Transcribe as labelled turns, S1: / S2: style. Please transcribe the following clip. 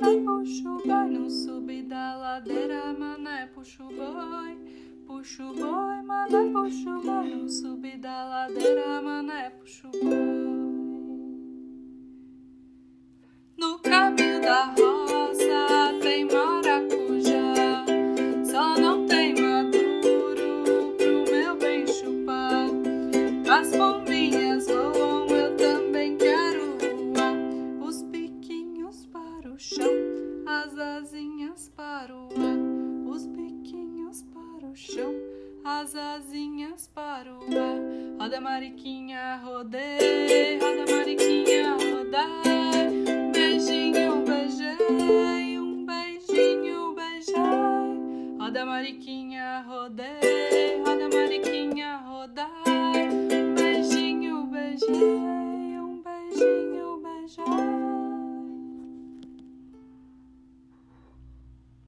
S1: no subir da ladeira, mané, puxa o boi. Puxa o boi, mané, puxa o boi. No subir da ladeira, mané, puxa o boi. No caminho da roça tem maracujá, só não tem maduro pro meu bem chupar. As pombinhas chão, as asinhas para o ar, os biquinhos para o chão, as asinhas para o ar. Roda mariquinha, rodei, roda mariquinha, rodai, beijinho, beijei, um beijinho, beijai. Roda mariquinha, rodei.